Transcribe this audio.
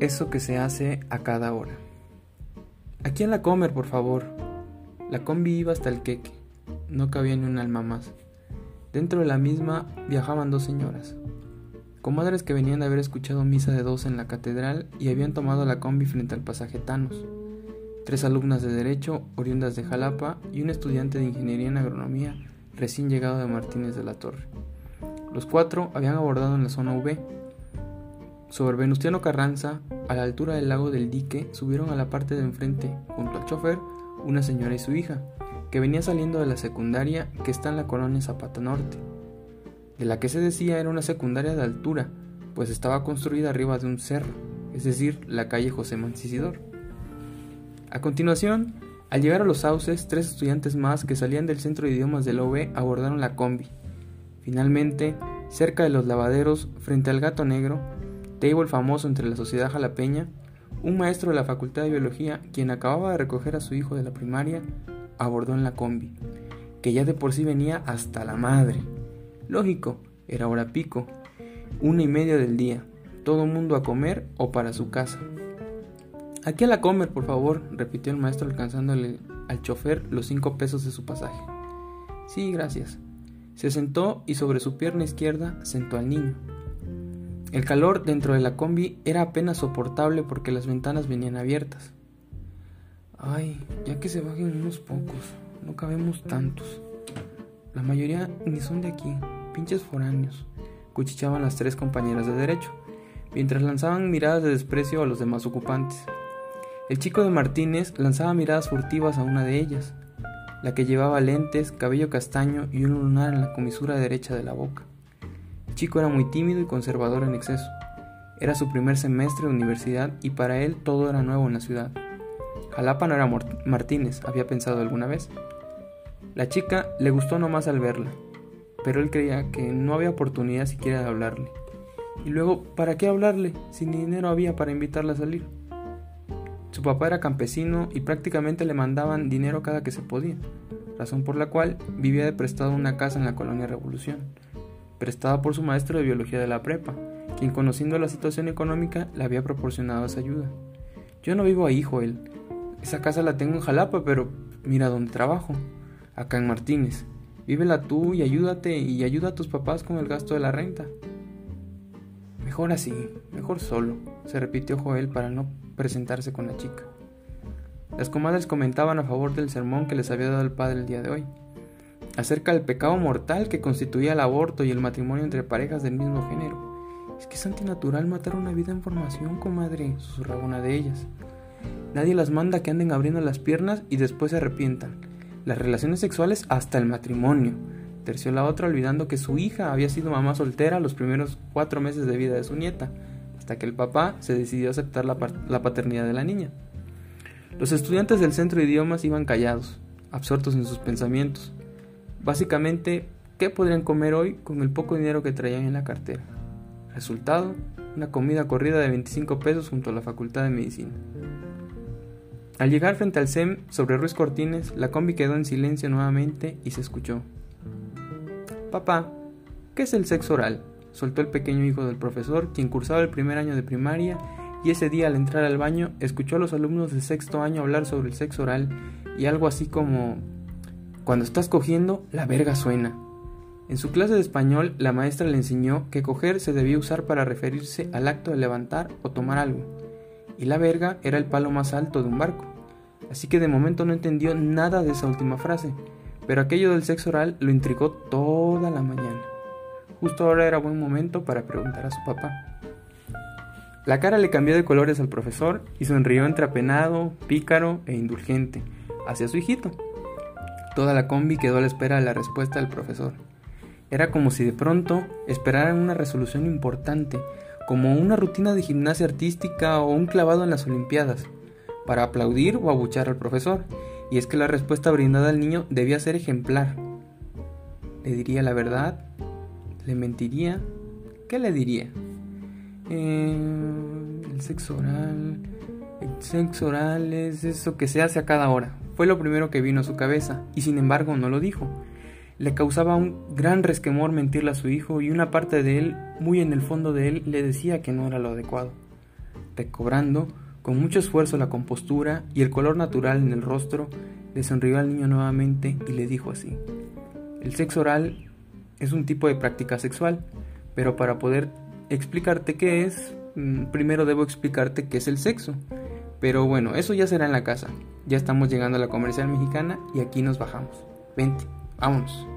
Eso que se hace a cada hora. Aquí en la comer, por favor. La combi iba hasta el queque. No cabía ni un alma más. Dentro de la misma viajaban dos señoras, comadres que venían de haber escuchado misa de dos en la catedral y habían tomado la combi frente al pasaje Thanos. Tres alumnas de Derecho, oriundas de Jalapa, y un estudiante de Ingeniería en Agronomía, recién llegado de Martínez de la Torre. Los cuatro habían abordado en la zona V. Sobre Venustiano Carranza, a la altura del lago del dique, subieron a la parte de enfrente, junto al chofer, una señora y su hija, que venía saliendo de la secundaria que está en la colonia Zapata Norte, de la que se decía era una secundaria de altura, pues estaba construida arriba de un cerro, es decir, la calle José Mancisidor. A continuación, al llegar a los sauces, tres estudiantes más que salían del centro de idiomas del OB abordaron la combi. Finalmente, cerca de los lavaderos, frente al gato negro, table famoso entre la sociedad jalapeña, un maestro de la Facultad de Biología, quien acababa de recoger a su hijo de la primaria, abordó en la combi, que ya de por sí venía hasta la madre. Lógico, era hora pico, una y media del día, todo mundo a comer o para su casa. Aquí a la comer, por favor, repitió el maestro alcanzándole al chofer los cinco pesos de su pasaje. Sí, gracias. Se sentó y sobre su pierna izquierda sentó al niño. El calor dentro de la combi era apenas soportable porque las ventanas venían abiertas. Ay, ya que se bajen unos pocos, no cabemos tantos. La mayoría ni son de aquí, pinches foráneos, cuchichaban las tres compañeras de derecho, mientras lanzaban miradas de desprecio a los demás ocupantes. El chico de Martínez lanzaba miradas furtivas a una de ellas, la que llevaba lentes, cabello castaño y un lunar en la comisura derecha de la boca chico era muy tímido y conservador en exceso. Era su primer semestre de universidad y para él todo era nuevo en la ciudad. Jalapa no era Martínez, había pensado alguna vez. La chica le gustó nomás al verla, pero él creía que no había oportunidad siquiera de hablarle. Y luego, ¿para qué hablarle si ni dinero había para invitarla a salir? Su papá era campesino y prácticamente le mandaban dinero cada que se podía, razón por la cual vivía de prestado una casa en la colonia Revolución prestada por su maestro de biología de la prepa, quien conociendo la situación económica le había proporcionado esa ayuda. Yo no vivo ahí, Joel. Esa casa la tengo en Jalapa, pero mira dónde trabajo. Acá en Martínez. Vívela tú y ayúdate y ayuda a tus papás con el gasto de la renta. Mejor así, mejor solo, se repitió Joel para no presentarse con la chica. Las comadres comentaban a favor del sermón que les había dado el padre el día de hoy acerca del pecado mortal que constituía el aborto y el matrimonio entre parejas del mismo género. Es que es antinatural matar una vida en formación, comadre, susurraba una de ellas. Nadie las manda que anden abriendo las piernas y después se arrepientan. Las relaciones sexuales hasta el matrimonio. Terció la otra olvidando que su hija había sido mamá soltera los primeros cuatro meses de vida de su nieta, hasta que el papá se decidió a aceptar la, la paternidad de la niña. Los estudiantes del centro de idiomas iban callados, absortos en sus pensamientos. Básicamente, ¿qué podrían comer hoy con el poco dinero que traían en la cartera? Resultado, una comida corrida de 25 pesos junto a la Facultad de Medicina. Al llegar frente al SEM sobre Ruiz Cortines, la combi quedó en silencio nuevamente y se escuchó. Papá, ¿qué es el sexo oral? soltó el pequeño hijo del profesor, quien cursaba el primer año de primaria, y ese día al entrar al baño escuchó a los alumnos de sexto año hablar sobre el sexo oral y algo así como cuando estás cogiendo, la verga suena. En su clase de español, la maestra le enseñó que coger se debía usar para referirse al acto de levantar o tomar algo, y la verga era el palo más alto de un barco. Así que de momento no entendió nada de esa última frase, pero aquello del sexo oral lo intrigó toda la mañana. Justo ahora era buen momento para preguntar a su papá. La cara le cambió de colores al profesor y sonrió entre apenado, pícaro e indulgente hacia su hijito. Toda la combi quedó a la espera de la respuesta del profesor. Era como si de pronto esperaran una resolución importante, como una rutina de gimnasia artística o un clavado en las Olimpiadas, para aplaudir o abuchar al profesor, y es que la respuesta brindada al niño debía ser ejemplar. ¿Le diría la verdad? ¿Le mentiría? ¿Qué le diría? Eh, el sexo oral. El sexo oral es eso que se hace a cada hora. Fue lo primero que vino a su cabeza, y sin embargo no lo dijo. Le causaba un gran resquemor mentirle a su hijo y una parte de él, muy en el fondo de él, le decía que no era lo adecuado. Recobrando con mucho esfuerzo la compostura y el color natural en el rostro, le sonrió al niño nuevamente y le dijo así. El sexo oral es un tipo de práctica sexual, pero para poder explicarte qué es, mm, primero debo explicarte qué es el sexo. Pero bueno, eso ya será en la casa. Ya estamos llegando a la comercial mexicana y aquí nos bajamos. Vente, vámonos.